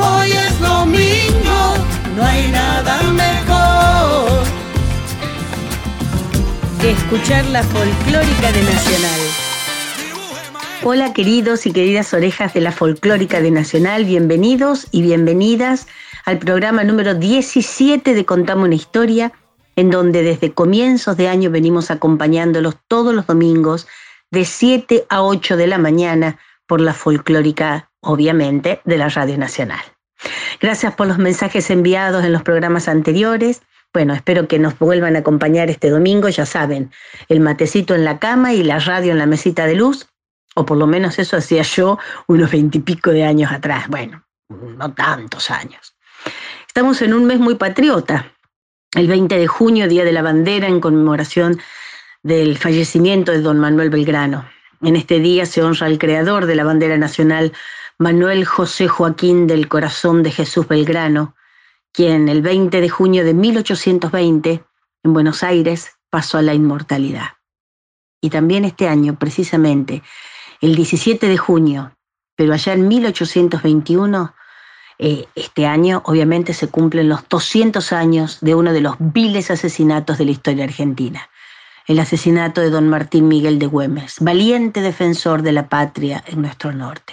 hoy es domingo. No hay nada mejor. Que escuchar la folclórica de Nacional. Hola queridos y queridas orejas de la folclórica de Nacional, bienvenidos y bienvenidas al programa número 17 de Contame una historia, en donde desde comienzos de año venimos acompañándolos todos los domingos de 7 a 8 de la mañana por la folclórica, obviamente, de la Radio Nacional. Gracias por los mensajes enviados en los programas anteriores. Bueno, espero que nos vuelvan a acompañar este domingo, ya saben, el matecito en la cama y la radio en la mesita de luz, o por lo menos eso hacía yo unos veintipico de años atrás, bueno, no tantos años. Estamos en un mes muy patriota, el 20 de junio, Día de la Bandera, en conmemoración del fallecimiento de don Manuel Belgrano. En este día se honra al creador de la bandera nacional, Manuel José Joaquín del Corazón de Jesús Belgrano, quien el 20 de junio de 1820, en Buenos Aires, pasó a la inmortalidad. Y también este año, precisamente, el 17 de junio, pero allá en 1821, eh, este año obviamente se cumplen los 200 años de uno de los viles asesinatos de la historia argentina, el asesinato de don Martín Miguel de Güemes, valiente defensor de la patria en nuestro norte.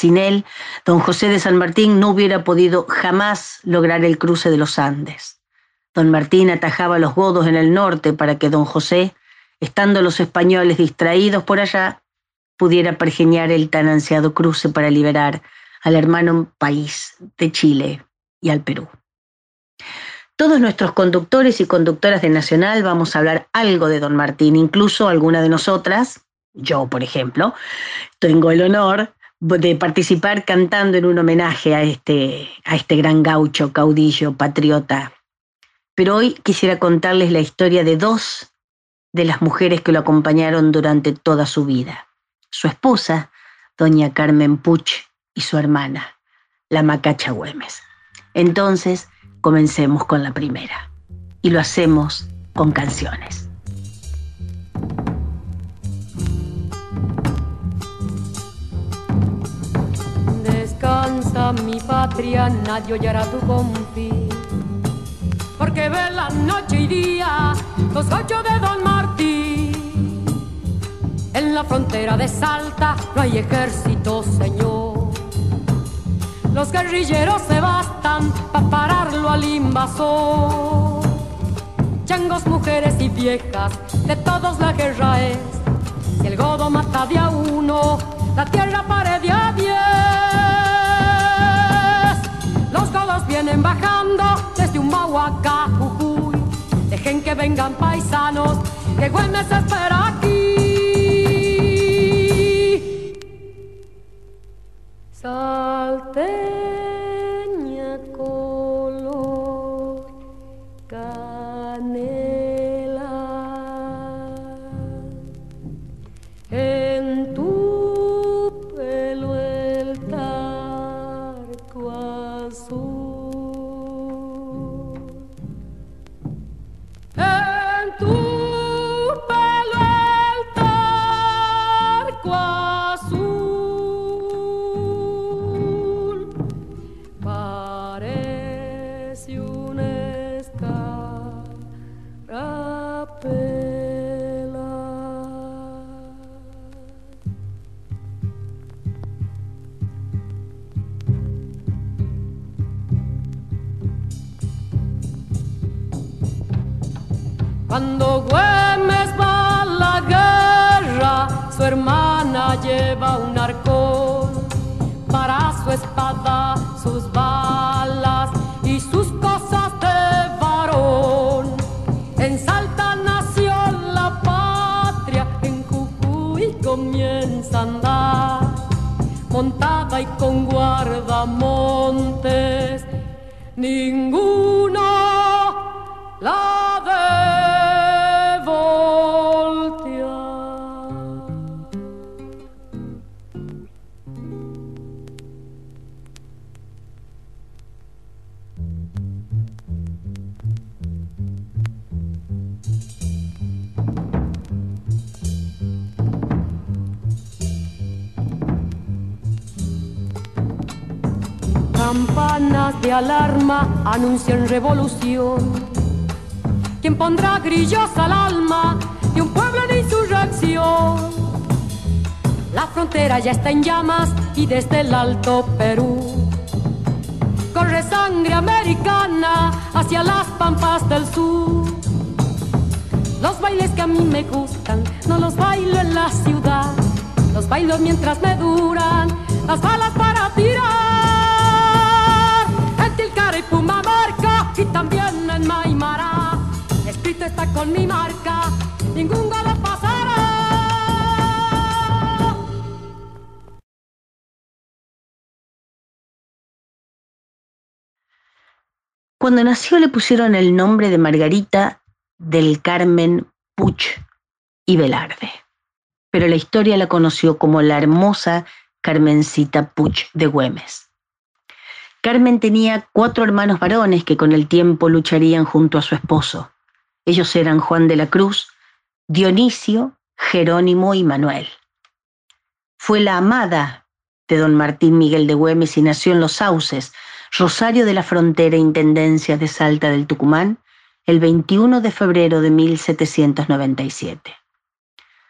Sin él, don José de San Martín no hubiera podido jamás lograr el cruce de los Andes. Don Martín atajaba los godos en el norte para que don José, estando los españoles distraídos por allá, pudiera pergeñar el tan ansiado cruce para liberar al hermano país de Chile y al Perú. Todos nuestros conductores y conductoras de Nacional vamos a hablar algo de don Martín, incluso alguna de nosotras, yo por ejemplo, tengo el honor de participar cantando en un homenaje a este, a este gran gaucho, caudillo, patriota. Pero hoy quisiera contarles la historia de dos de las mujeres que lo acompañaron durante toda su vida. Su esposa, doña Carmen Puch, y su hermana, la Macacha Güemes. Entonces, comencemos con la primera. Y lo hacemos con canciones. Descansa mi patria, nadie oyará tu confín. Porque ve la noche y día los ocho de Don Martín. En la frontera de Salta no hay ejército, señor. Los guerrilleros se bastan para pararlo al invasor. Changos, mujeres y viejas, de todos la guerra es. Si el godo mata de a uno, la tierra pare de a diez. Bajando desde un a Jujuy. Dejen que vengan paisanos, que Güemes espera aquí. Salteña lleva un arcón para su espada, sus balas y sus cosas de varón. En Salta nació la patria, en Jujuy comienza a andar, montada y con guardamontes. ninguno de alarma anuncian revolución. ¿Quién pondrá grillos al alma de un pueblo en insurrección? La frontera ya está en llamas y desde el Alto Perú corre sangre americana hacia las pampas del sur. Los bailes que a mí me gustan no los bailo en la ciudad, los bailo mientras me duran las balas para Cuando nació le pusieron el nombre de Margarita del Carmen Puch y Velarde, pero la historia la conoció como la hermosa Carmencita Puch de Güemes. Carmen tenía cuatro hermanos varones que con el tiempo lucharían junto a su esposo. Ellos eran Juan de la Cruz, Dionisio, Jerónimo y Manuel. Fue la amada de don Martín Miguel de Güemes y nació en Los Sauces, Rosario de la Frontera, Intendencia de Salta del Tucumán, el 21 de febrero de 1797.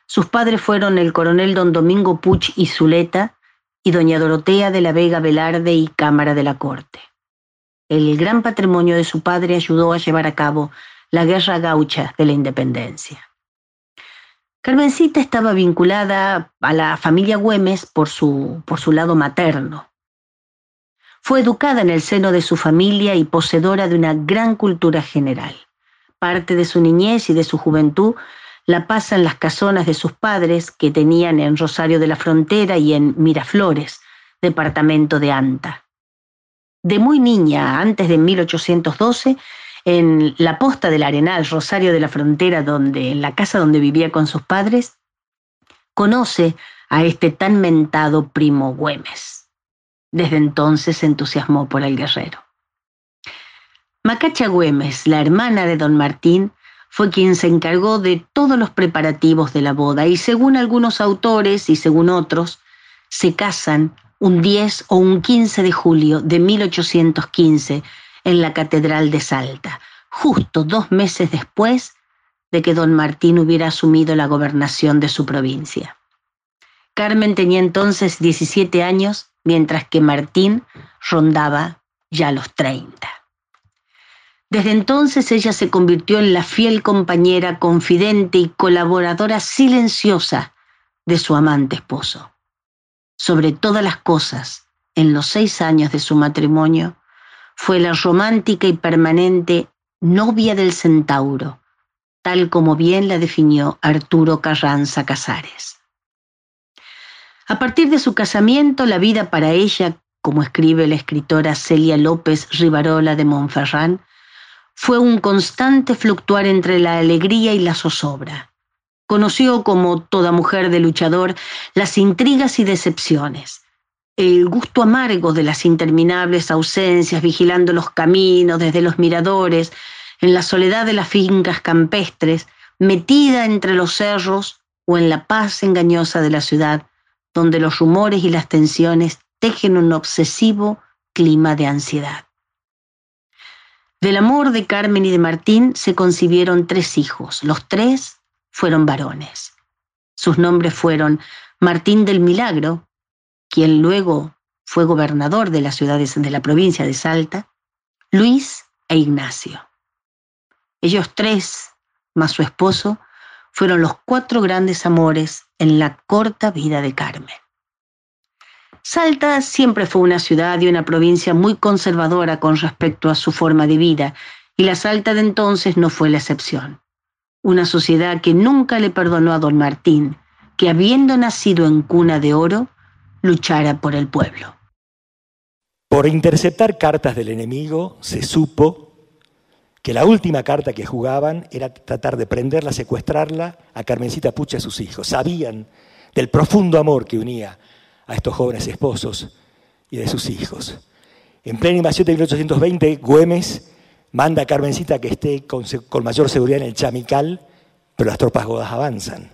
Sus padres fueron el coronel don Domingo Puch y Zuleta y doña Dorotea de la Vega Velarde y Cámara de la Corte. El gran patrimonio de su padre ayudó a llevar a cabo la guerra gaucha de la independencia. Carmencita estaba vinculada a la familia Güemes por su, por su lado materno. Fue educada en el seno de su familia y poseedora de una gran cultura general. Parte de su niñez y de su juventud la pasa en las casonas de sus padres que tenían en Rosario de la Frontera y en Miraflores, departamento de Anta. De muy niña, antes de 1812, en la posta del Arenal, Rosario de la Frontera, donde, en la casa donde vivía con sus padres, conoce a este tan mentado primo Güemes. Desde entonces se entusiasmó por el guerrero. Macacha Güemes, la hermana de don Martín, fue quien se encargó de todos los preparativos de la boda y según algunos autores y según otros, se casan un 10 o un 15 de julio de 1815 en la Catedral de Salta, justo dos meses después de que don Martín hubiera asumido la gobernación de su provincia. Carmen tenía entonces 17 años, mientras que Martín rondaba ya los 30. Desde entonces ella se convirtió en la fiel compañera, confidente y colaboradora silenciosa de su amante esposo. Sobre todas las cosas, en los seis años de su matrimonio, fue la romántica y permanente novia del centauro, tal como bien la definió Arturo Carranza Casares. A partir de su casamiento, la vida para ella, como escribe la escritora Celia López Rivarola de Montferrán, fue un constante fluctuar entre la alegría y la zozobra. Conoció, como toda mujer de luchador, las intrigas y decepciones, el gusto amargo de las interminables ausencias, vigilando los caminos desde los miradores, en la soledad de las fincas campestres, metida entre los cerros o en la paz engañosa de la ciudad, donde los rumores y las tensiones tejen un obsesivo clima de ansiedad. Del amor de Carmen y de Martín se concibieron tres hijos. Los tres fueron varones. Sus nombres fueron Martín del Milagro, quien luego fue gobernador de las ciudades de la provincia de Salta, Luis e Ignacio. Ellos tres, más su esposo, fueron los cuatro grandes amores en la corta vida de Carmen. Salta siempre fue una ciudad y una provincia muy conservadora con respecto a su forma de vida, y la Salta de entonces no fue la excepción. Una sociedad que nunca le perdonó a don Martín, que habiendo nacido en cuna de oro, luchara por el pueblo. Por interceptar cartas del enemigo se supo que la última carta que jugaban era tratar de prenderla, secuestrarla a Carmencita Pucha y a sus hijos. Sabían del profundo amor que unía a estos jóvenes esposos y de sus hijos. En plena invasión de 1820, Güemes manda a Carmencita que esté con, mayor seguridad en el Chamical, pero las tropas godas avanzan.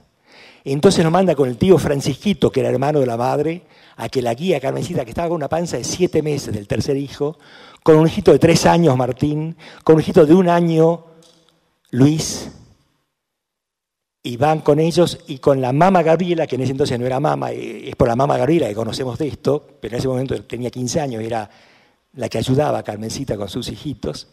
Entonces nos manda con el tío Francisquito, que era hermano de la madre, a que la guía Carmencita, que estaba con una panza de siete meses del tercer hijo, con un hijito de tres años, Martín, con un hijito de un año, Luis, y van con ellos y con la mamá Gabriela, que en ese entonces no era mamá, eh, es por la mamá Gabriela que conocemos de esto, pero en ese momento tenía 15 años, era la que ayudaba a Carmencita con sus hijitos,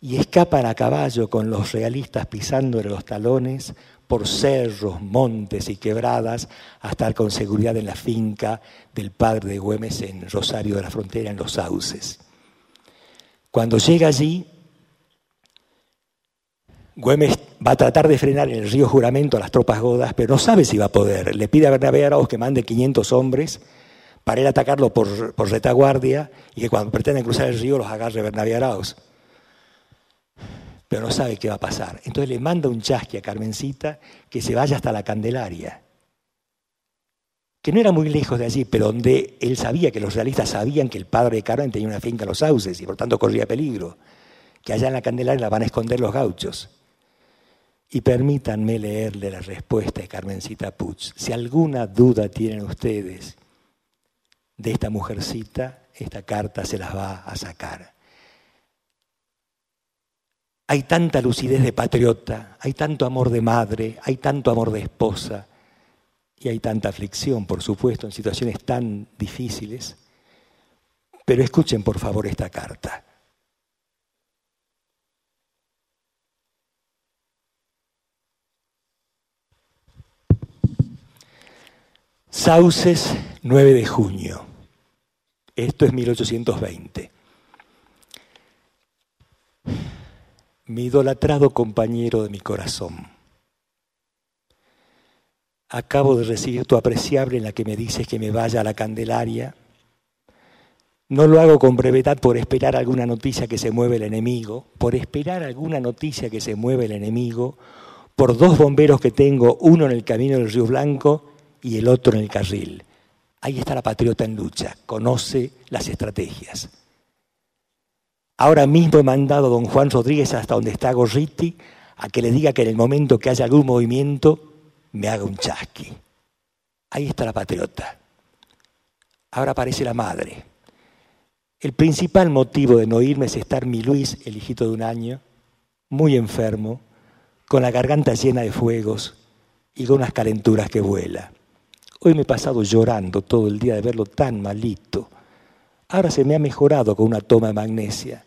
y escapan a caballo con los realistas pisándole los talones por cerros, montes y quebradas hasta estar con seguridad en la finca del padre de Güemes en Rosario de la Frontera, en Los Sauces. Cuando llega allí, Güemes va a tratar de frenar en el río Juramento a las tropas godas, pero no sabe si va a poder. Le pide a Bernabé Arauz que mande 500 hombres para ir a atacarlo por, retaguardia y que cuando pretenden cruzar el río los agarre Bernabé Arauz. Pero no sabe qué va a pasar. Entonces le manda un chasqui a Carmencita que se vaya hasta la Candelaria, que no era muy lejos de allí, pero donde él sabía que los realistas sabían que el padre de Carmen tenía una finca en los sauces y por tanto corría peligro, que allá en la Candelaria la van a esconder los gauchos. Y permítanme leerle la respuesta de Carmencita Puch. Si alguna duda tienen ustedes de esta mujercita, esta carta se las va a sacar. Hay tanta lucidez de patriota, hay tanto amor de madre, hay tanto amor de esposa y hay tanta aflicción, por supuesto, en situaciones tan difíciles. Pero escuchen por favor esta carta. Sauces, 9 de junio. Esto es 1820. Mi idolatrado compañero de mi corazón. Acabo de recibir tu apreciable en la que me dices que me vaya a la Candelaria. No lo hago con brevedad por esperar alguna noticia que se mueve el enemigo, por esperar alguna noticia que se mueve el enemigo, por dos bomberos que tengo, uno en el camino del Río Blanco y el otro en el carril. Ahí está la patriota en lucha, conoce las estrategias. Ahora mismo he mandado a don Juan Rodríguez hasta donde está Gorriti a que le diga que en el momento que haya algún movimiento me haga un chasqui. Ahí está la patriota. Ahora aparece la madre. El principal motivo de no irme es estar mi Luis, el hijito de un año, muy enfermo, con la garganta llena de fuegos y con unas calenturas que vuela. Hoy me he pasado llorando todo el día de verlo tan malito. Ahora se me ha mejorado con una toma de magnesia.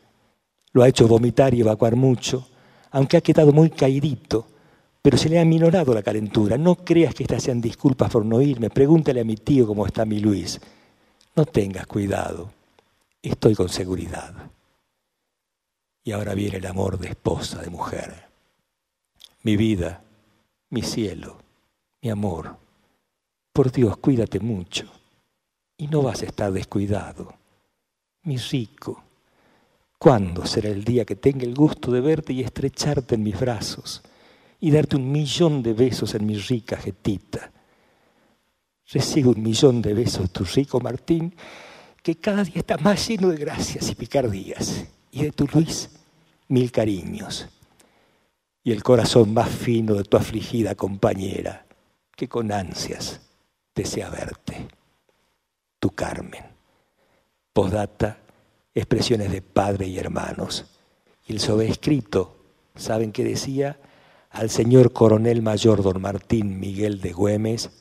Lo ha hecho vomitar y evacuar mucho, aunque ha quedado muy caidito, pero se le ha minorado la calentura. No creas que estas sean disculpas por no irme. Pregúntale a mi tío cómo está mi Luis. No tengas cuidado. Estoy con seguridad. Y ahora viene el amor de esposa, de mujer. Mi vida, mi cielo, mi amor. Por Dios, cuídate mucho y no vas a estar descuidado. Mi rico, ¿cuándo será el día que tenga el gusto de verte y estrecharte en mis brazos y darte un millón de besos en mi rica jetita? Recibe un millón de besos tu rico Martín, que cada día está más lleno de gracias y picardías, y de tu Luis, mil cariños, y el corazón más fino de tu afligida compañera, que con ansias desea verte. Tu Carmen. Posdata, expresiones de padre y hermanos. Y el sobrescrito, ¿saben qué decía? Al señor coronel mayor don Martín Miguel de Güemes,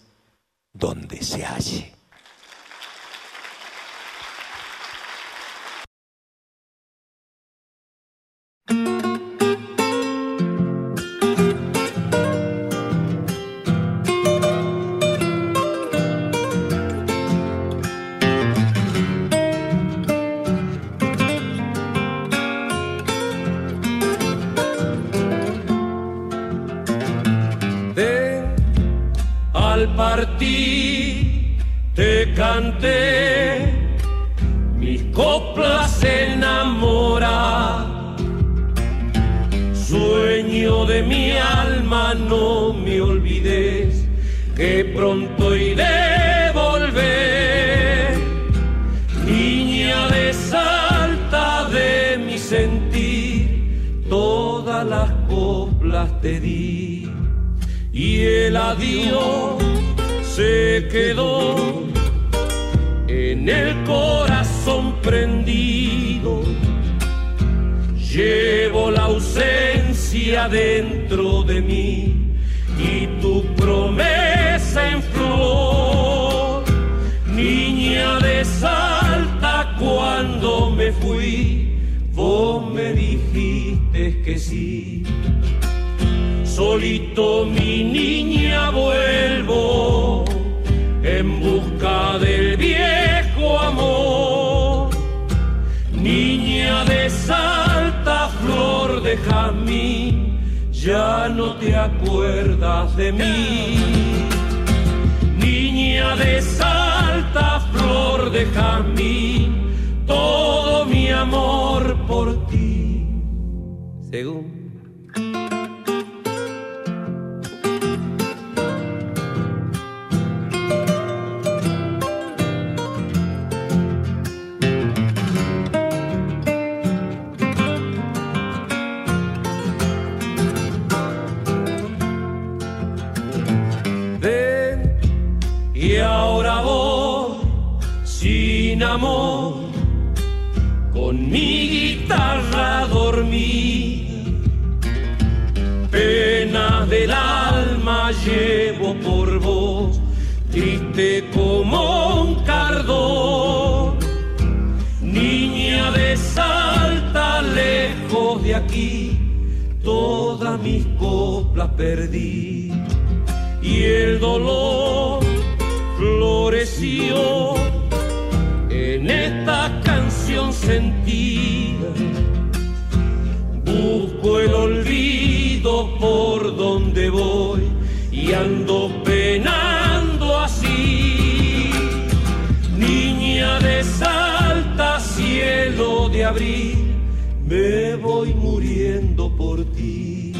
donde se halle. De jazmín, ya no te acuerdas de mí. Niña de Salta, flor de jazmín, todo mi amor por ti. Según con mi guitarra dormida. Penas del alma llevo por vos, triste como un cardón. Niña de Salta, lejos de aquí, todas mis coplas perdí. Y el dolor floreció por donde voy y ando penando así. Niña de Salta, cielo de abril, me voy muriendo por ti.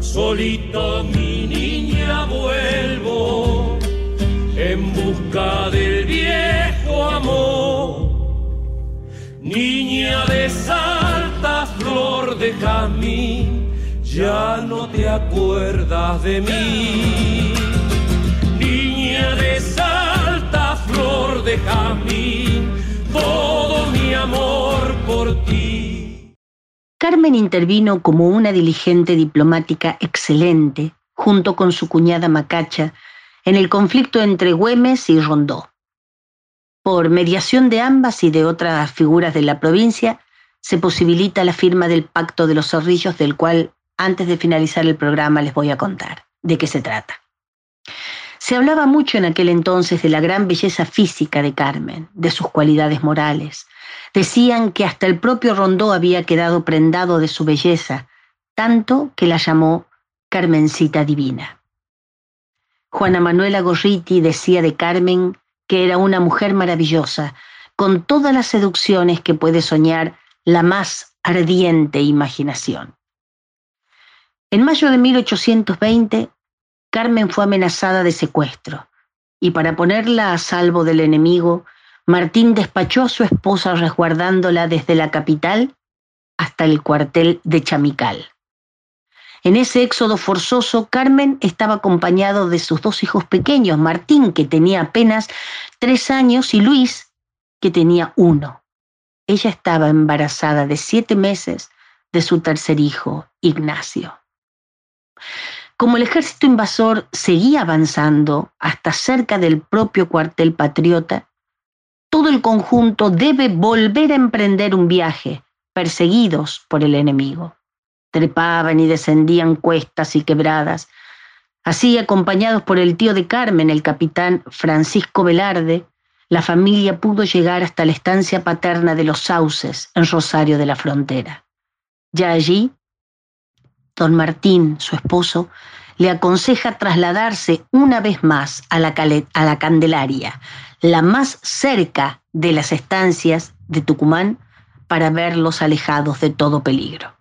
Solito mi niña vuelvo en busca del viejo amor. Niña de Salta, flor de jazmín, ya no te acuerdas de mí. Niña de Salta, flor de jazmín, todo mi amor por ti. Carmen intervino como una diligente diplomática excelente, junto con su cuñada Macacha, en el conflicto entre Güemes y Rondó. Por mediación de ambas y de otras figuras de la provincia, se posibilita la firma del Pacto de los Zorrillos, del cual antes de finalizar el programa les voy a contar de qué se trata. Se hablaba mucho en aquel entonces de la gran belleza física de Carmen, de sus cualidades morales. Decían que hasta el propio Rondó había quedado prendado de su belleza, tanto que la llamó Carmencita Divina. Juana Manuela Gorriti decía de Carmen que era una mujer maravillosa, con todas las seducciones que puede soñar la más ardiente imaginación. En mayo de 1820, Carmen fue amenazada de secuestro, y para ponerla a salvo del enemigo, Martín despachó a su esposa resguardándola desde la capital hasta el cuartel de Chamical. En ese éxodo forzoso, Carmen estaba acompañado de sus dos hijos pequeños, Martín, que tenía apenas tres años, y Luis, que tenía uno. Ella estaba embarazada de siete meses de su tercer hijo, Ignacio. Como el ejército invasor seguía avanzando hasta cerca del propio cuartel patriota, todo el conjunto debe volver a emprender un viaje, perseguidos por el enemigo trepaban y descendían cuestas y quebradas. Así, acompañados por el tío de Carmen, el capitán Francisco Velarde, la familia pudo llegar hasta la estancia paterna de los Sauces, en Rosario de la Frontera. Ya allí, don Martín, su esposo, le aconseja trasladarse una vez más a la, Candelaria, la más cerca de las estancias de Tucumán, para verlos alejados de todo peligro.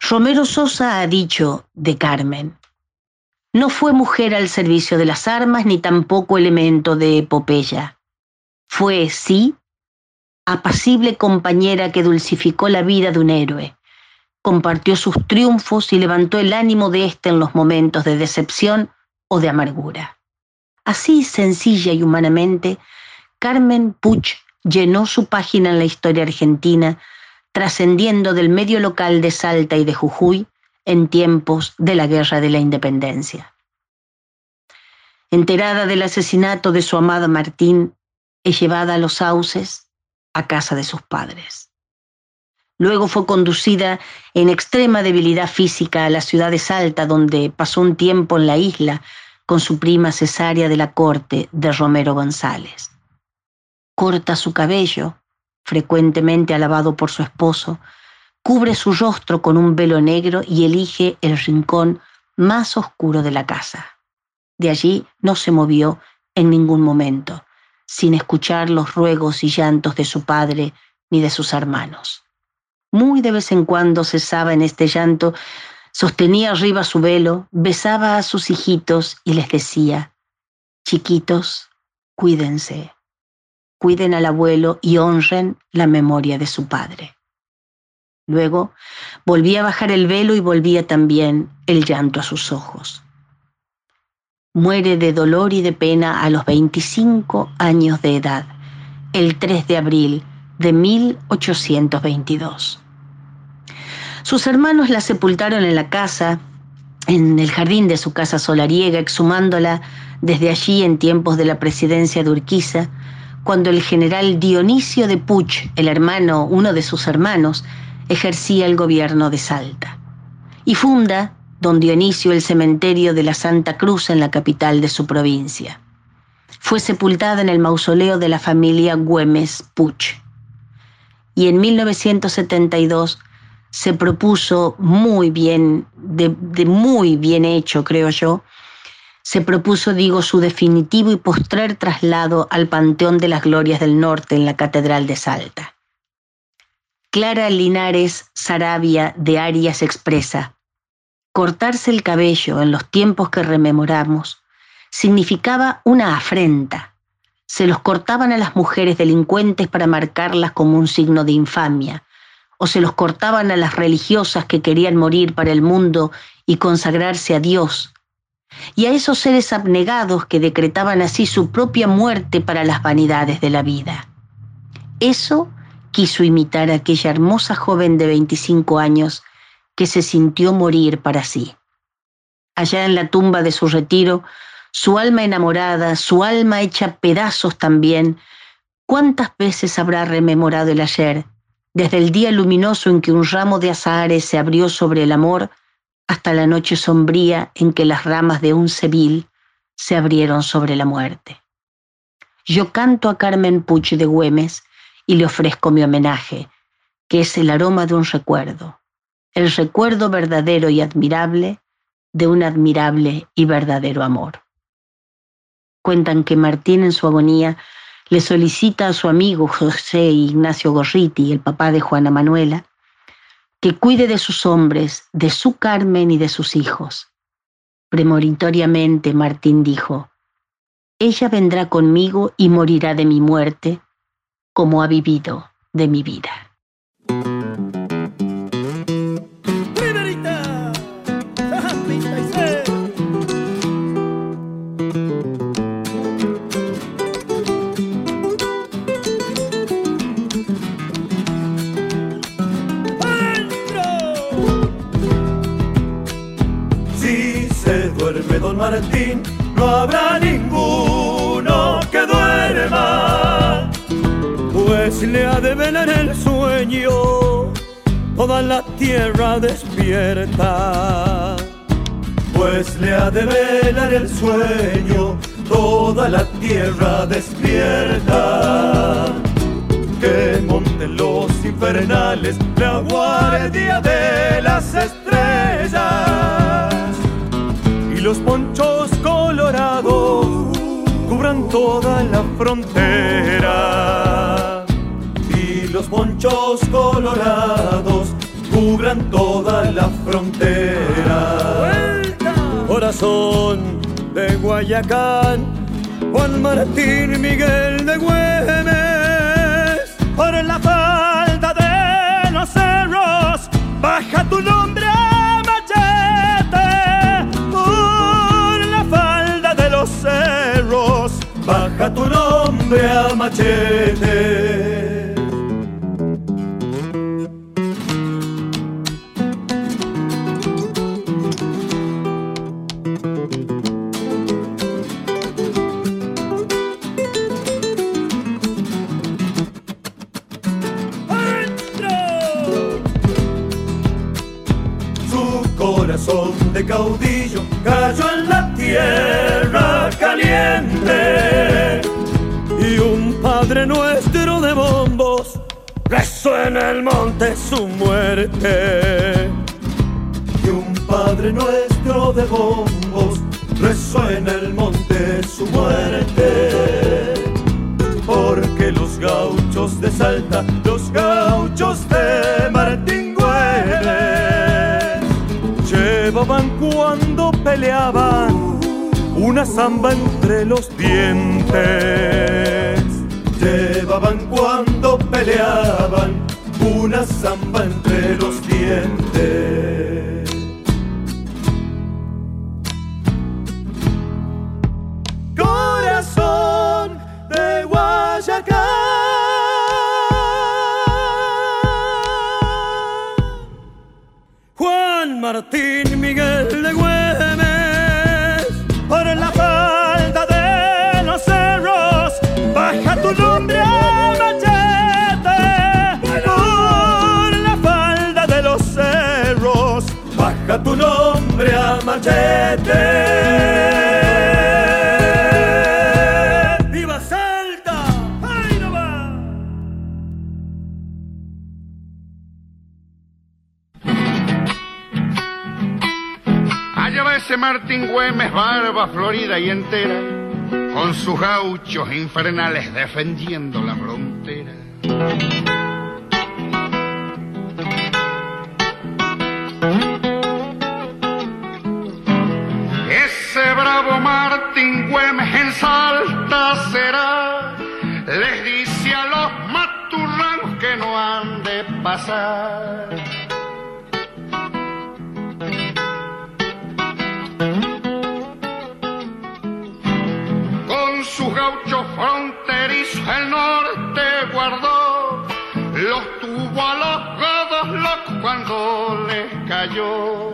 Romero Sosa ha dicho de Carmen, no fue mujer al servicio de las armas ni tampoco elemento de epopeya. Fue, sí, apacible compañera que dulcificó la vida de un héroe, compartió sus triunfos y levantó el ánimo de éste en los momentos de decepción o de amargura. Así sencilla y humanamente, Carmen Puch llenó su página en la historia argentina, trascendiendo del medio local de Salta y de Jujuy en tiempos de la Guerra de la Independencia. Enterada del asesinato de su amada Martín, es llevada a los sauces a casa de sus padres. Luego fue conducida en extrema debilidad física a la ciudad de Salta, donde pasó un tiempo en la isla con su prima cesárea de la corte de Romero González. Corta su cabello, frecuentemente alabado por su esposo, cubre su rostro con un velo negro y elige el rincón más oscuro de la casa. De allí no se movió en ningún momento, sin escuchar los ruegos y llantos de su padre ni de sus hermanos. Muy de vez en cuando cesaba en este llanto, sostenía arriba su velo, besaba a sus hijitos y les decía, chiquitos, cuídense, cuiden al abuelo y honren la memoria de su padre. Luego volvía a bajar el velo y volvía también el llanto a sus ojos muere de dolor y de pena a los 25 años de edad, el 3 de abril de 1822. Sus hermanos la sepultaron en la casa, en el jardín de su casa solariega, exhumándola desde allí en tiempos de la presidencia de Urquiza, cuando el general Dionisio de Puch, el hermano, uno de sus hermanos, ejercía el gobierno de Salta. Y funda don Dionisio el cementerio de la Santa Cruz en la capital de su provincia. Fue sepultada en el mausoleo de la familia Güemes Puch. Y en 1972 se propuso muy bien, de, muy bien hecho, creo yo, se propuso, digo, su definitivo y postrer traslado al Panteón de las Glorias del Norte en la Catedral de Salta. Clara Linares Sarabia de Arias expresa, cortarse el cabello en los tiempos que rememoramos significaba una afrenta. Se los cortaban a las mujeres delincuentes para marcarlas como un signo de infamia, o se los cortaban a las religiosas que querían morir para el mundo y consagrarse a Dios, y a esos seres abnegados que decretaban así su propia muerte para las vanidades de la vida. Eso quiso imitar a aquella hermosa joven de 25 años que se sintió morir para sí. Allá en la tumba de su retiro, su alma enamorada, su alma hecha pedazos también, ¿cuántas veces habrá rememorado el ayer, desde el día luminoso en que un ramo de azahares se abrió sobre el amor, hasta la noche sombría en que las ramas de un cebil se abrieron sobre la muerte? Yo canto a Carmen Puch de Güemes y le ofrezco mi homenaje, que es el aroma de un recuerdo, el recuerdo verdadero y admirable de un admirable y verdadero amor. Cuentan que Martín en su agonía le solicita a su amigo José Ignacio Gorriti, el papá de Juana Manuela, que cuide de sus hombres, de su Carmen y de sus hijos. Premonitoriamente Martín dijo, ella vendrá conmigo y morirá de mi muerte, como ha vivido de mi vida. No habrá ninguno que duerma, pues le ha de velar el sueño toda la tierra despierta. Pues le ha de velar el sueño toda la tierra despierta. Que monten los infernales la guardia de las estrellas los ponchos colorados cubran toda la frontera. Y los ponchos colorados cubran toda la frontera. Corazón de Guayacán, Juan Martín Miguel de Güemes, por la falta de los cerros, baja tu nombre baja tu nombre a machete. de caudillo cayó en la tierra caliente y un padre nuestro de bombos rezó en el monte su muerte. Y un padre nuestro de bombos rezó en el monte su muerte. Porque los gauchos de Salta los gauchos de Martín llevaban cuando peleaban una zamba entre los dientes. Llevaban cuando peleaban una zamba entre los dientes. Corazón de Guayacán. Martín nombre a machete. Martín Güemes, barba florida y entera, con sus gauchos infernales defendiendo la frontera. Les dice a los maturranos que no han de pasar. gaucho fronterizo el norte guardó, los tuvo a los godos locos cuando les cayó.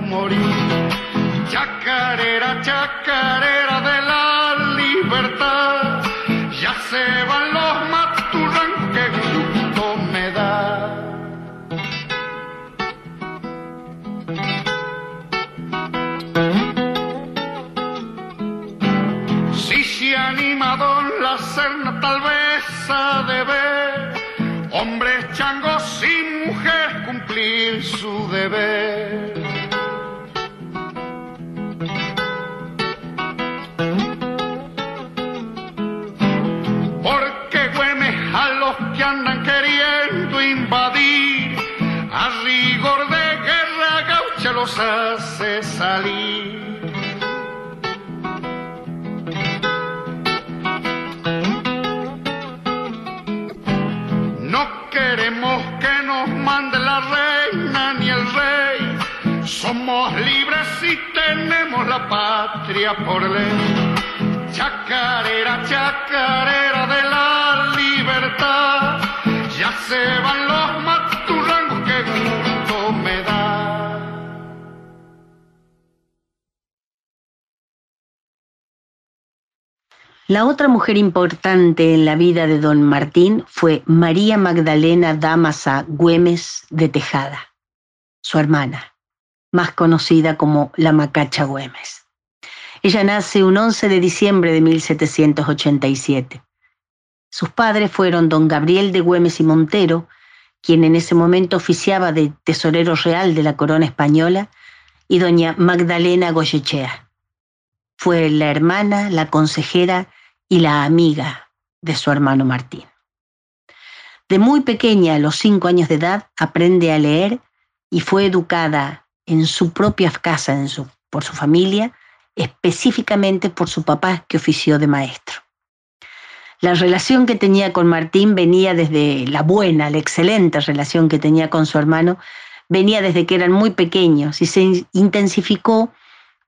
Morir. Chacarera, chacarera de la libertad, La otra mujer importante en la vida de don Martín fue María Magdalena Damasa Güemes de Tejada, su hermana. más conocida como la Macacha Güemes. Ella nace un 11 de diciembre de 1787. Sus padres fueron don Gabriel de Güemes y Montero, quien en ese momento oficiaba de tesorero real de la corona española, y doña Magdalena Goyechea. Fue la hermana, la consejera y la amiga de su hermano Martín. De muy pequeña, a los cinco años de edad, aprende a leer y fue educada en su propia casa, por su familia, específicamente por su papá que ofició de maestro. La relación que tenía con Martín venía desde la buena, la excelente relación que tenía con su hermano, venía desde que eran muy pequeños y se intensificó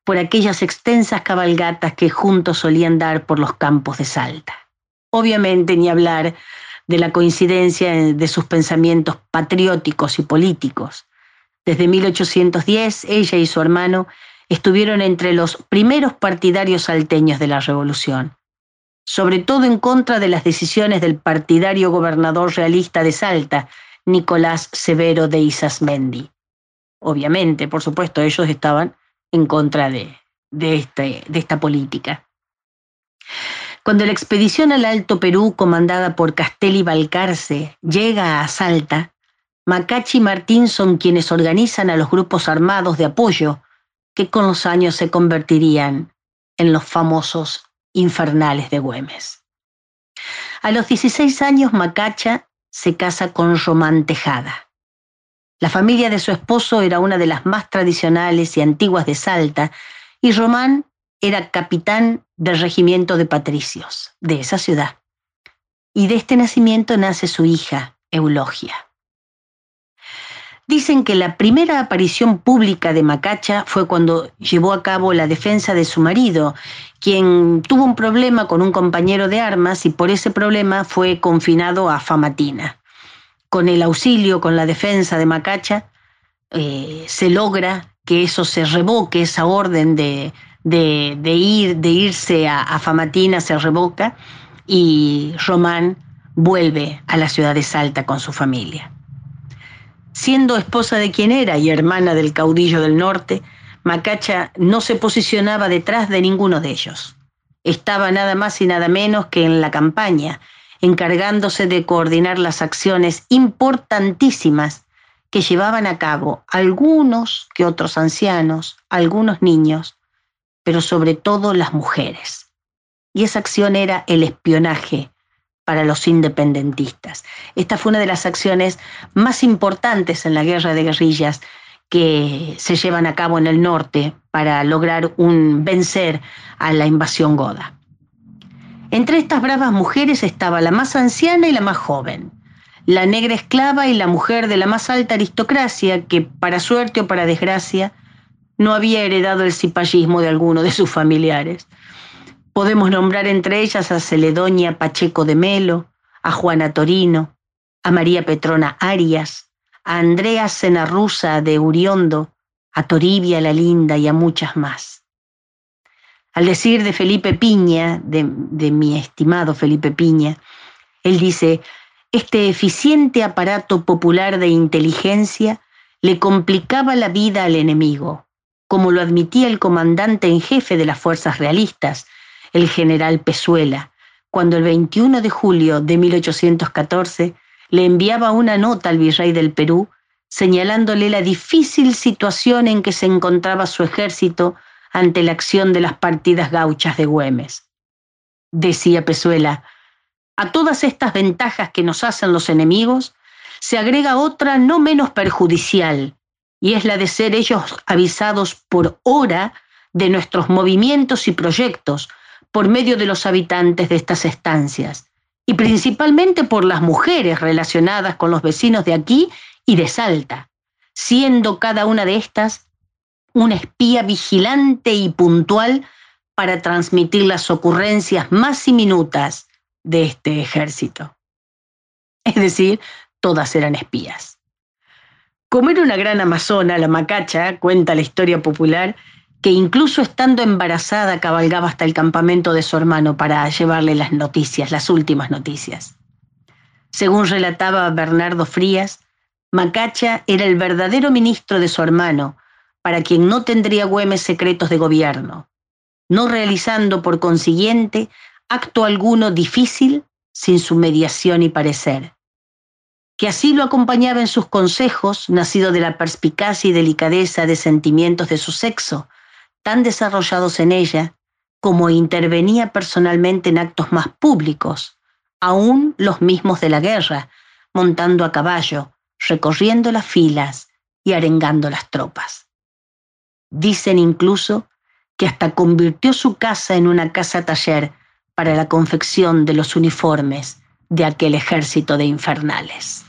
por aquellas extensas cabalgatas que juntos solían dar por los campos de Salta. Obviamente ni hablar de la coincidencia de sus pensamientos patrióticos y políticos. Desde 1810, ella y su hermano estuvieron entre los primeros partidarios salteños de la revolución sobre todo en contra de las decisiones del partidario gobernador realista de Salta, Nicolás Severo de Isasmendi. Obviamente, por supuesto, ellos estaban en contra este, de esta política. Cuando la expedición al Alto Perú, comandada por Castelli Balcarce, llega a Salta, Macachi y Martín son quienes organizan a los grupos armados de apoyo que con los años se convertirían en los famosos infernales de Güemes. A los 16 años, Macacha se casa con Román Tejada. La familia de su esposo era una de las más tradicionales y antiguas de Salta, y Román era capitán del regimiento de patricios de esa ciudad. Y de este nacimiento nace su hija, Eulogia. Dicen que la primera aparición pública de Macacha fue cuando llevó a cabo la defensa de su marido, quien tuvo un problema con un compañero de armas y por ese problema fue confinado a Famatina. Con el auxilio, con la defensa de Macacha, eh, se logra que eso se revoque, esa orden de, ir, de irse a, a Famatina se revoca y Román vuelve a la ciudad de Salta con su familia. Siendo esposa de quien era y hermana del caudillo del norte, Macacha no se posicionaba detrás de ninguno de ellos. Estaba nada más y nada menos que en la campaña, encargándose de coordinar las acciones importantísimas que llevaban a cabo algunos que otros ancianos, algunos niños, pero sobre todo las mujeres. Y esa acción era el espionaje para los independentistas. Esta fue una de las acciones más importantes en la guerra de guerrillas que se llevan a cabo en el norte para lograr un vencer a la invasión goda. Entre estas bravas mujeres estaba la más anciana y la más joven, la negra esclava y la mujer de la más alta aristocracia que, para suerte o para desgracia, no había heredado el cipallismo de alguno de sus familiares. Podemos nombrar entre ellas a Celedonia Pacheco de Melo, a Juana Torino, a María Petrona Arias, a Andrea Senarrusa de Uriondo, a Toribia la Linda y a muchas más. Al decir de Felipe Piña, de, mi estimado Felipe Piña, él dice, este eficiente aparato popular de inteligencia le complicaba la vida al enemigo, como lo admitía el comandante en jefe de las fuerzas realistas, el general Pezuela, cuando el 21 de julio de 1814 le enviaba una nota al virrey del Perú señalándole la difícil situación en que se encontraba su ejército ante la acción de las partidas gauchas de Güemes. Decía Pezuela, a todas estas ventajas que nos hacen los enemigos, se agrega otra no menos perjudicial, y es la de ser ellos avisados por hora de nuestros movimientos y proyectos, por medio de los habitantes de estas estancias y principalmente por las mujeres relacionadas con los vecinos de aquí y de Salta, siendo cada una de estas una espía vigilante y puntual para transmitir las ocurrencias más minutas de este ejército. Es decir, todas eran espías. Como era una gran amazona, la macacha, cuenta la historia popular, que incluso estando embarazada cabalgaba hasta el campamento de su hermano para llevarle las noticias, las últimas noticias. Según relataba Bernardo Frías, Macacha era el verdadero ministro de su hermano, para quien no tendría güemes secretos de gobierno, no realizando por consiguiente acto alguno difícil sin su mediación y parecer. Que así lo acompañaba en sus consejos, nacido de la perspicacia y delicadeza de sentimientos de su sexo, tan desarrollados en ella, como intervenía personalmente en actos más públicos, aún los mismos de la guerra, montando a caballo, recorriendo las filas y arengando las tropas. Dicen incluso que hasta convirtió su casa en una casa taller para la confección de los uniformes de aquel ejército de infernales.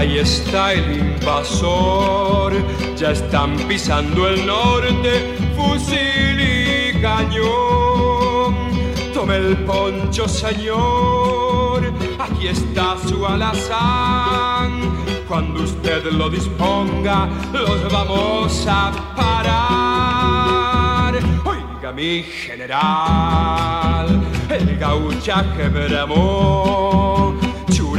Ahí está el invasor, ya están pisando el norte, fusil y cañón. Tome el poncho, señor, aquí está su alazán. Cuando usted lo disponga, los vamos a parar. Oiga, mi general, el gauchaje bramó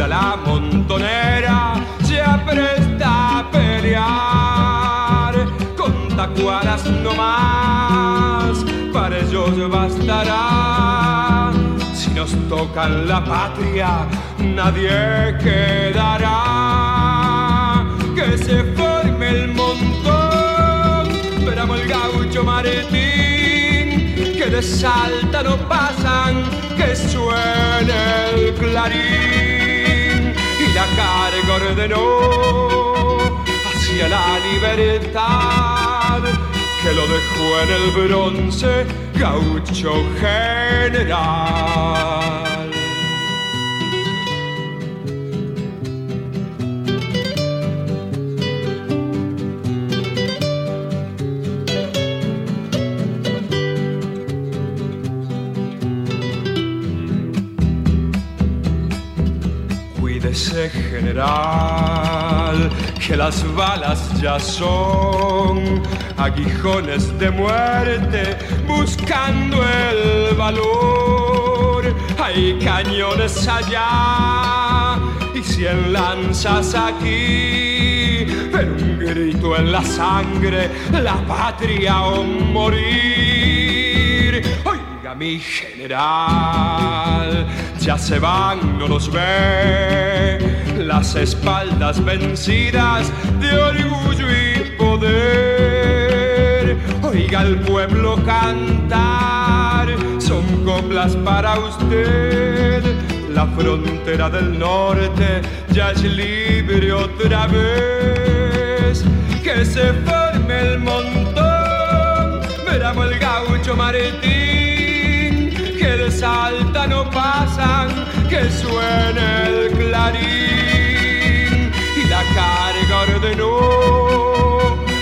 la montonera se apresta a pelear con tacuaras no más, para ellos bastará. Si nos tocan la patria, nadie quedará. Que se forme el montón, veramos el gaucho Martín, que de Salta no pasan, que suene el clarín la ordenó hacia la libertad que lo dejó en el bronce gaucho general. Ese general que las balas ya son aguijones de muerte buscando el valor. Hay cañones allá y cien lanzas aquí, pero un grito en la sangre, la patria o morir. Oiga mi general ya se van, no los ve, las espaldas vencidas de orgullo y poder. Oiga el pueblo cantar, son coplas para usted. La frontera del norte ya es libre otra vez. Que se forme el montón, veramos el gaucho Martín salta no pasan, que suene el clarín y la carga ordenó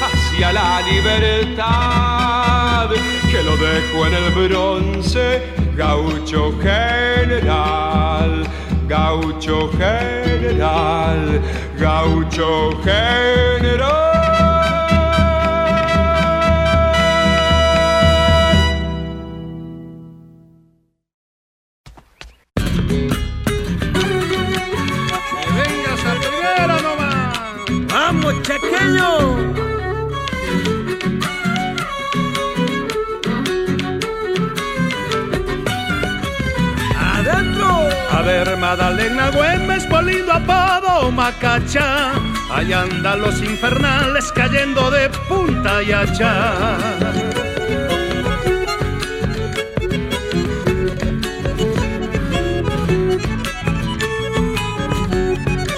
hacia la libertad que lo dejó en el bronce gaucho general. Gaucho general, gaucho general. Magdalena Güemes, Polindo, Apado, Macacha. Allá andan los infernales cayendo de punta y hacha.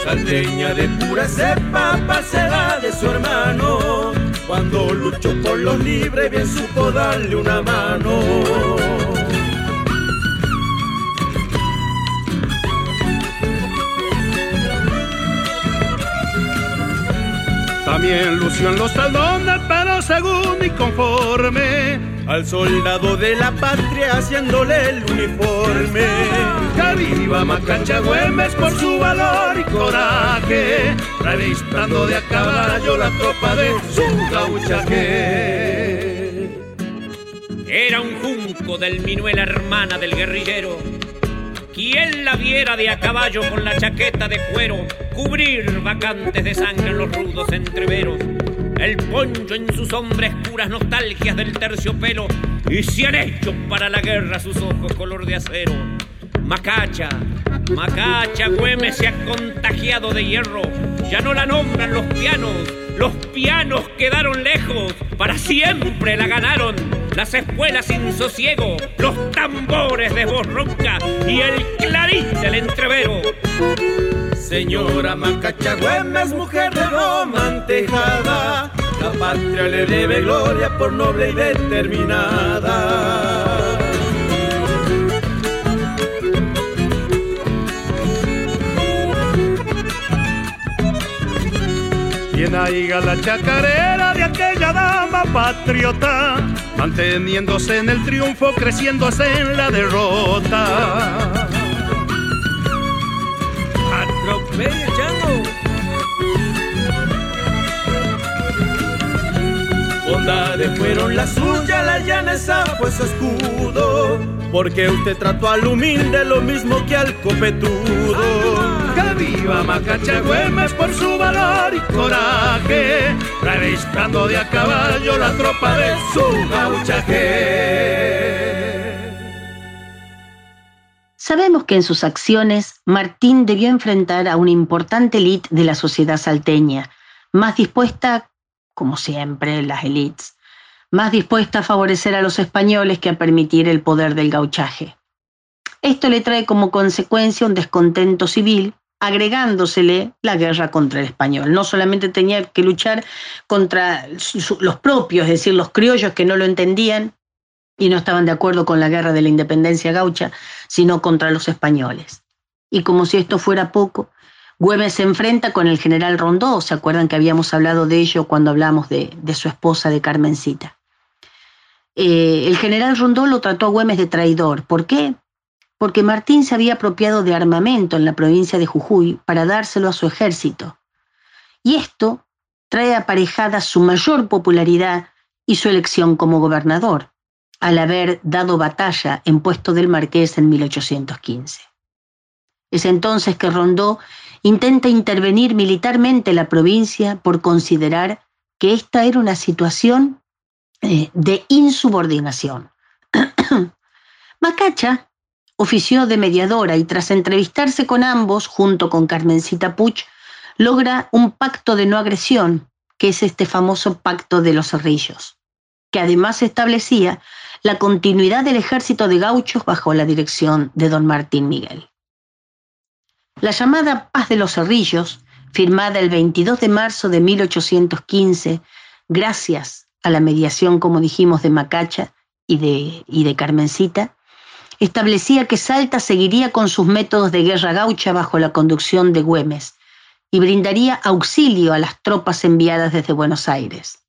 Salteña de pura cepa, pasera de su hermano. Cuando luchó por los libres, bien supo darle una mano. También lució en los talones, pero según y conforme al soldado de la patria haciéndole el uniforme. Que viva Macacha Güemes por su valor y coraje, revistando de a caballo la tropa de su gauchaje. Era un junco del Minuela hermana del guerrillero. Quien la viera de a caballo con la chaqueta de cuero, cubrir vacantes de sangre en los rudos entreveros. El poncho en sus hombres puras nostalgias del terciopelo y se han hecho para la guerra sus ojos color de acero. Macacha, Macacha Güemes se ha contagiado de hierro, ya no la nombran los pianos, los pianos quedaron lejos, para siempre la ganaron las espuelas sin sosiego, los tambores de voz ronca y el clarín del entrevero. Señora Macacha Güemes, mujer de Roma tejada, la patria le debe gloria por noble y determinada. Bien la chacarera de aquella dama patriota, manteniéndose en el triunfo, creciéndose en la derrota. Atropella, chango. Bondades fueron las suyas, la llaneza fue su escudo. Porque usted trató al humilde lo mismo que al copetudo. Que viva Macacha Güemes por su valor y coraje, revistando de a caballo la tropa de su gauchaje. Sabemos que en sus acciones Martín debió enfrentar a una importante élite de la sociedad salteña, más dispuesta, como siempre, las élites, más dispuesta a favorecer a los españoles que a permitir el poder del gauchaje. Esto le trae como consecuencia un descontento civil, agregándosele la guerra contra el español. No solamente tenía que luchar contra los propios, es decir, los criollos que no lo entendían y no estaban de acuerdo con la guerra de la independencia gaucha, sino contra los españoles. Y como si esto fuera poco, Güemes se enfrenta con el general Rondó, ¿se acuerdan que habíamos hablado de ello cuando hablamos de, su esposa, de Carmencita? Eh, el general Rondó lo trató a Güemes de traidor. ¿Por qué? Porque Martín se había apropiado de armamento en la provincia de Jujuy para dárselo a su ejército. Y esto trae aparejada su mayor popularidad y su elección como gobernador, al haber dado batalla en puesto del Marqués en 1815. Es entonces que Rondó intenta intervenir militarmente la provincia por considerar que esta era una situación eh, de insubordinación. Macacha ofició de mediadora y tras entrevistarse con ambos, junto con Carmencita Puch, logra un pacto de no agresión, que es este famoso pacto de los cerrillos, que además establecía la continuidad del ejército de gauchos bajo la dirección de don Martín Miguel. La llamada Paz de los Cerrillos, firmada el 22 de marzo de 1815, gracias a la mediación, como dijimos, de Macacha y de, y de Carmencita, establecía que Salta seguiría con sus métodos de guerra gaucha bajo la conducción de Güemes y brindaría auxilio a las tropas enviadas desde Buenos Aires.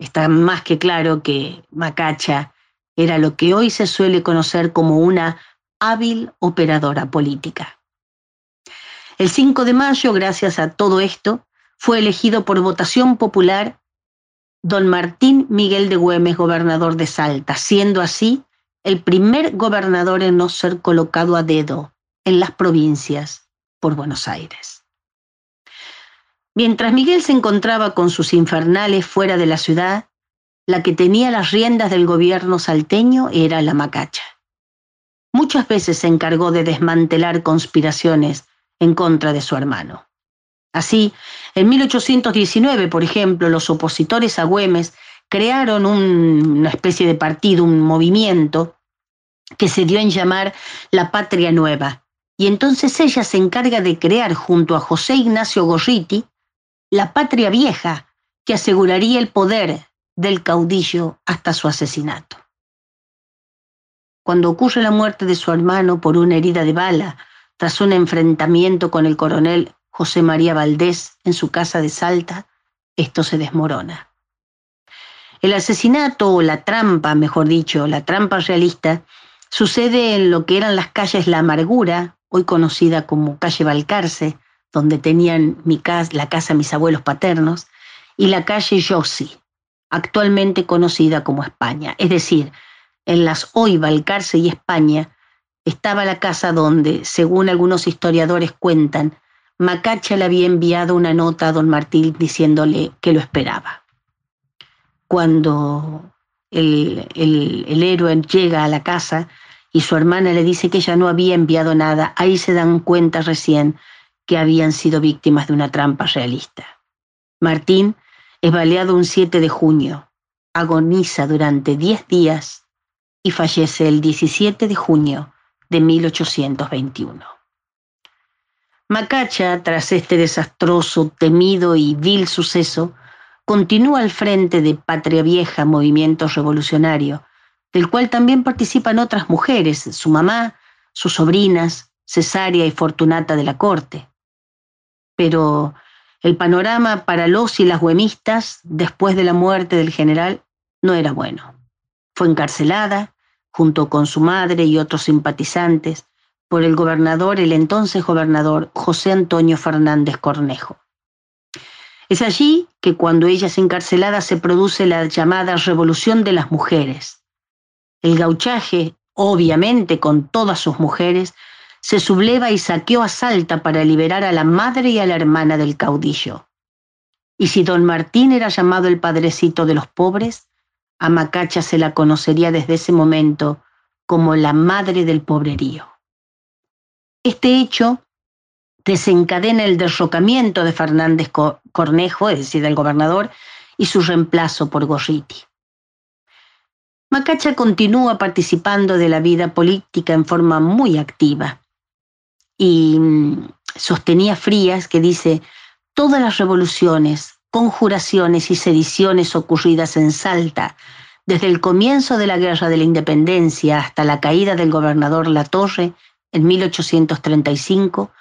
Está más que claro que Macacha era lo que hoy se suele conocer como una hábil operadora política. El 5 de mayo, gracias a todo esto, fue elegido por votación popular don Martín Miguel de Güemes, gobernador de Salta, siendo así el primer gobernador en no ser colocado a dedo en las provincias por Buenos Aires. Mientras Miguel se encontraba con sus infernales fuera de la ciudad, la que tenía las riendas del gobierno salteño era la Macacha. Muchas veces se encargó de desmantelar conspiraciones en contra de su hermano. Así, en 1819, por ejemplo, los opositores a Güemes crearon una especie de partido, un movimiento que se dio en llamar la Patria Nueva. Y entonces ella se encarga de crear junto a José Ignacio Gorriti la Patria Vieja, que aseguraría el poder del caudillo hasta su asesinato. Cuando ocurre la muerte de su hermano por una herida de bala, tras un enfrentamiento con el coronel José María Valdés en su casa de Salta, esto se desmorona. El asesinato o la trampa, mejor dicho, la trampa realista, sucede en lo que eran las calles La Amargura, hoy conocida como calle Balcarce, donde tenían mi casa, la casa mis abuelos paternos, y la calle Yossi, actualmente conocida como España. Es decir, en las hoy Balcarce y España estaba la casa donde, según algunos historiadores cuentan, Macacha le había enviado una nota a don Martín diciéndole que lo esperaba. Cuando el, el, héroe llega a la casa y su hermana le dice que ella no había enviado nada, ahí se dan cuenta recién que habían sido víctimas de una trampa realista. Martín es baleado un 7 de junio, agoniza durante 10 días y fallece el 17 de junio de 1821. Macacha, tras este desastroso, temido y vil suceso, continúa al frente de Patria Vieja, movimiento revolucionario, del cual también participan otras mujeres, su mamá, sus sobrinas, Cesárea y Fortunata de la Corte. Pero el panorama para los y las huemistas, después de la muerte del general, no era bueno. Fue encarcelada, junto con su madre y otros simpatizantes, por el gobernador, el entonces gobernador José Antonio Fernández Cornejo. Es allí que cuando ella es encarcelada se produce la llamada Revolución de las Mujeres. El gauchaje, obviamente con todas sus mujeres, se subleva y saqueó a Salta para liberar a la madre y a la hermana del caudillo. Y si don Martín era llamado el padrecito de los pobres, a Macacha se la conocería desde ese momento como la madre del pobrerío. Este hecho desencadena el derrocamiento de Fernández Cornejo, es decir, del gobernador, y su reemplazo por Gorriti. Macacha continúa participando de la vida política en forma muy activa y mm, sostenía Frías que dice, todas las revoluciones, conjuraciones y sediciones ocurridas en Salta, desde el comienzo de la Guerra de la Independencia hasta la caída del gobernador Latorre en 1835,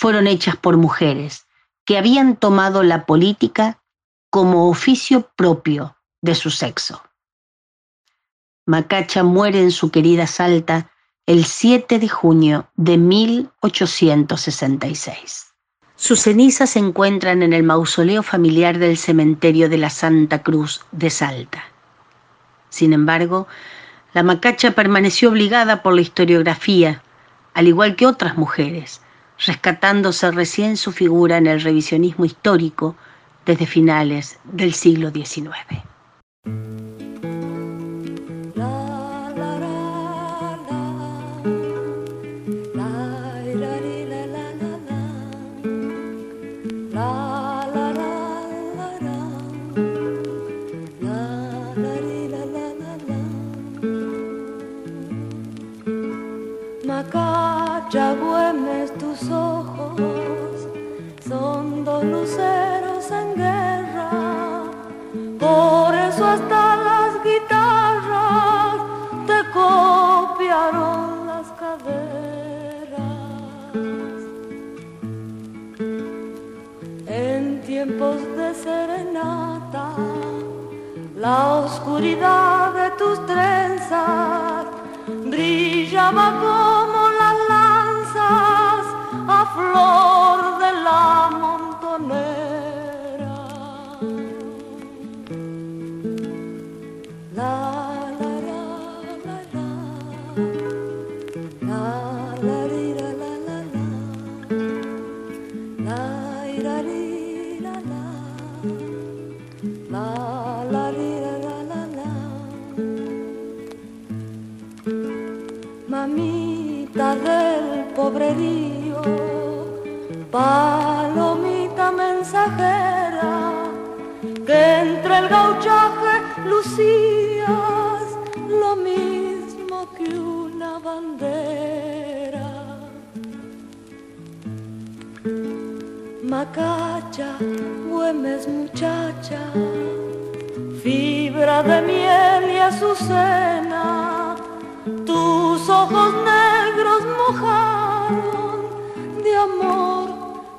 fueron hechas por mujeres que habían tomado la política como oficio propio de su sexo. Macacha muere en su querida Salta el 7 de junio de 1866. Sus cenizas se encuentran en el mausoleo familiar del cementerio de la Santa Cruz de Salta. Sin embargo, la Macacha permaneció obligada por la historiografía, al igual que otras mujeres, rescatándose recién su figura en el revisionismo histórico desde finales del siglo XIX. Macacha, duermes tus ojos, son dos luceros en guerra, por eso hasta las guitarras te copiaron las caderas. En tiempos de serenata, la oscuridad de tus trenzas brillaba con Macacha, Güemes muchacha, fibra de miel y azucena, tus ojos negros mojaron de amor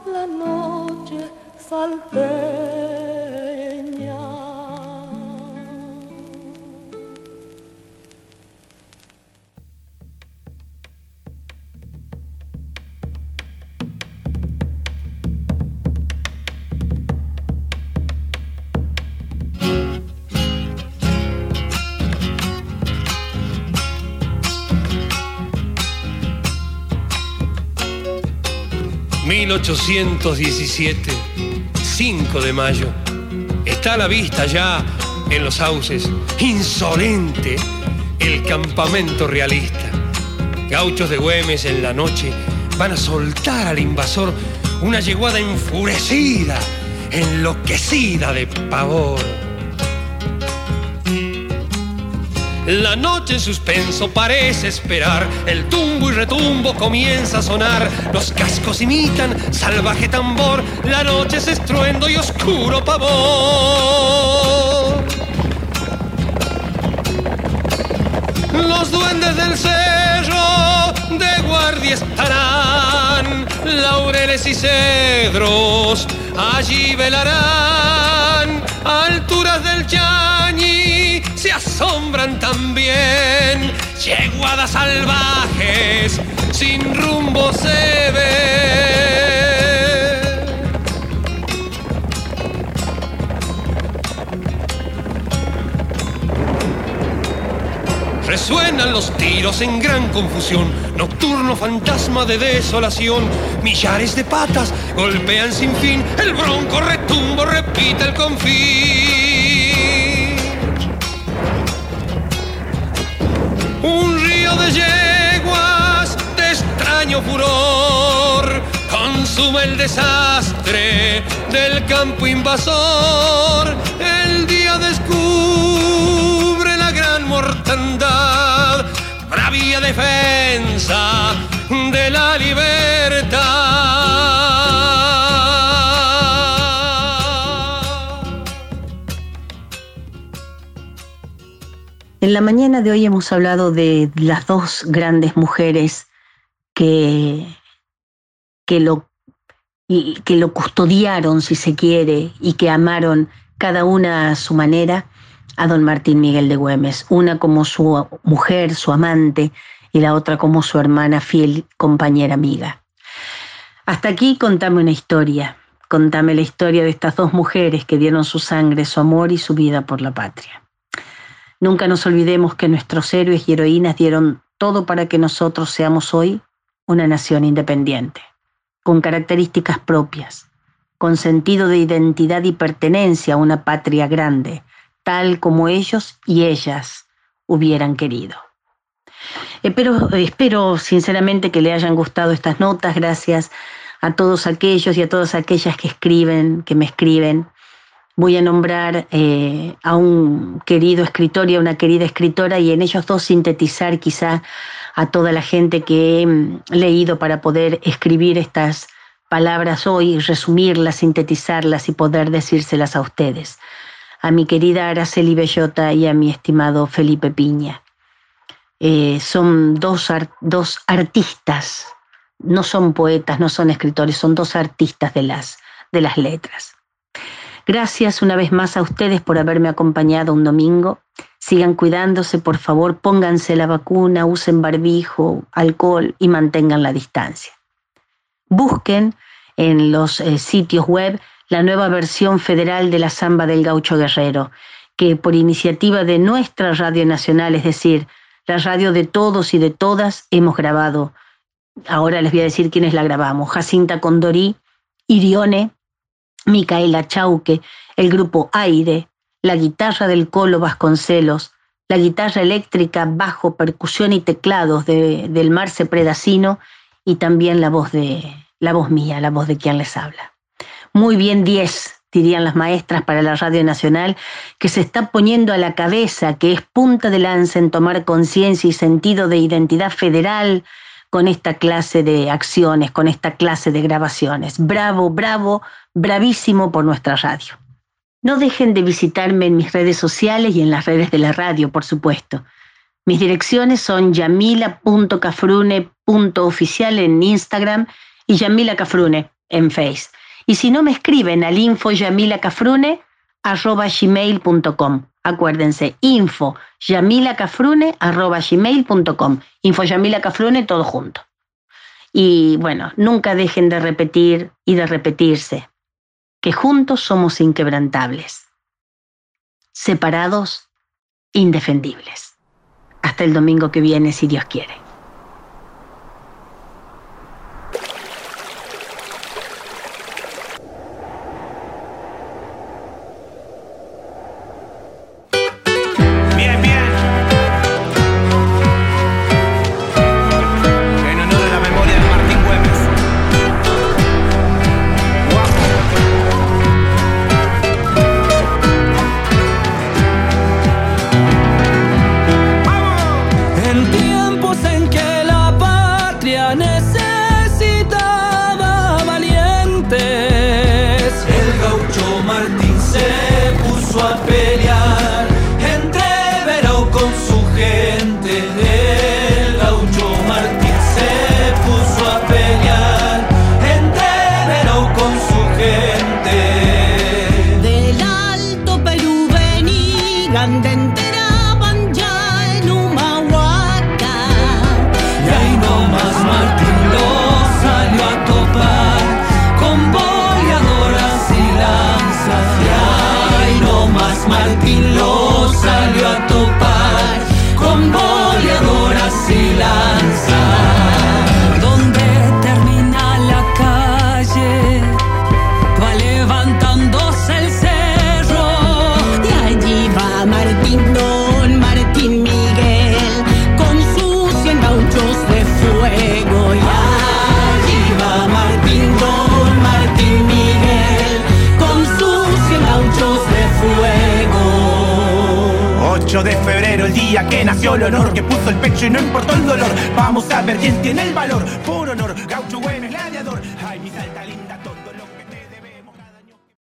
la noche salteña. 1817, 5 de mayo. Está a la vista ya en los sauces, insolente, el campamento realista. Gauchos de Güemes en la noche van a soltar al invasor una yeguada enfurecida, enloquecida de pavor. La noche en suspenso parece esperar, el tumbo y retumbo comienza a sonar, los cascos imitan salvaje tambor, la noche es estruendo y oscuro pavor. Los duendes del cerro de guardia estarán, laureles y cedros allí velarán, alturas del se asombran también, yeguadas salvajes sin rumbo se ven. Resuenan los tiros en gran confusión, nocturno fantasma de desolación. Millares de patas golpean sin fin, el bronco retumbo repite el confín. De yeguas de extraño furor consume el desastre del campo invasor. El día descubre la gran mortandad, bravía defensa de la libertad. En la mañana de hoy hemos hablado de las dos grandes mujeres que, que, lo, que lo custodiaron, si se quiere, y que amaron cada una a su manera a don Martín Miguel de Güemes, una como su mujer, su amante, y la otra como su hermana fiel, compañera amiga. Hasta aquí contame una historia, contame la historia de estas dos mujeres que dieron su sangre, su amor y su vida por la patria. Nunca nos olvidemos que nuestros héroes y heroínas dieron todo para que nosotros seamos hoy una nación independiente, con características propias, con sentido de identidad y pertenencia a una patria grande, tal como ellos y ellas hubieran querido. Espero, espero sinceramente que le hayan gustado estas notas, gracias a todos aquellos y a todas aquellas que escriben, que me escriben. Voy a nombrar eh, a un querido escritor y a una querida escritora y en ellos dos sintetizar quizá a toda la gente que he mm, leído para poder escribir estas palabras hoy, resumirlas, sintetizarlas y poder decírselas a ustedes. A mi querida Araceli Bellota y a mi estimado Felipe Piña. Eh, son dos, dos artistas, no son poetas, no son escritores, son dos artistas de las, de las letras. Gracias una vez más a ustedes por haberme acompañado un domingo. Sigan cuidándose, por favor, pónganse la vacuna, usen barbijo, alcohol y mantengan la distancia. Busquen en los eh, sitios web la nueva versión federal de la samba del gaucho guerrero, que por iniciativa de nuestra radio nacional, es decir, la radio de todos y de todas, hemos grabado. Ahora les voy a decir quiénes la grabamos. Jacinta Condorí, Irione, Micaela Chauque, el grupo Aire, la guitarra del Colo Vasconcelos, la guitarra eléctrica, bajo, percusión y teclados de- del Marce Predacino y también la voz de la voz mía, la voz de quien les habla. Muy bien 10, dirían las maestras para la Radio Nacional, que se está poniendo a la cabeza, que es punta de lanza en tomar conciencia y sentido de identidad federal con esta clase de acciones, con esta clase de grabaciones. Bravo, bravo, bravísimo por nuestra radio. No dejen de visitarme en mis redes sociales y en las redes de la radio, por supuesto. Mis direcciones son yamila.cafrune.oficial en Instagram y Yamila Cafrune en Face. Y si no me escriben al info yamilacafrune arroba gmail.com. Acuérdense, info yamilacafrune arroba gmail.com. Info yamilacafrune todo junto. Y bueno, nunca dejen de repetir y de repetirse que juntos somos inquebrantables, separados, indefendibles. Hasta el domingo que viene, si Dios quiere.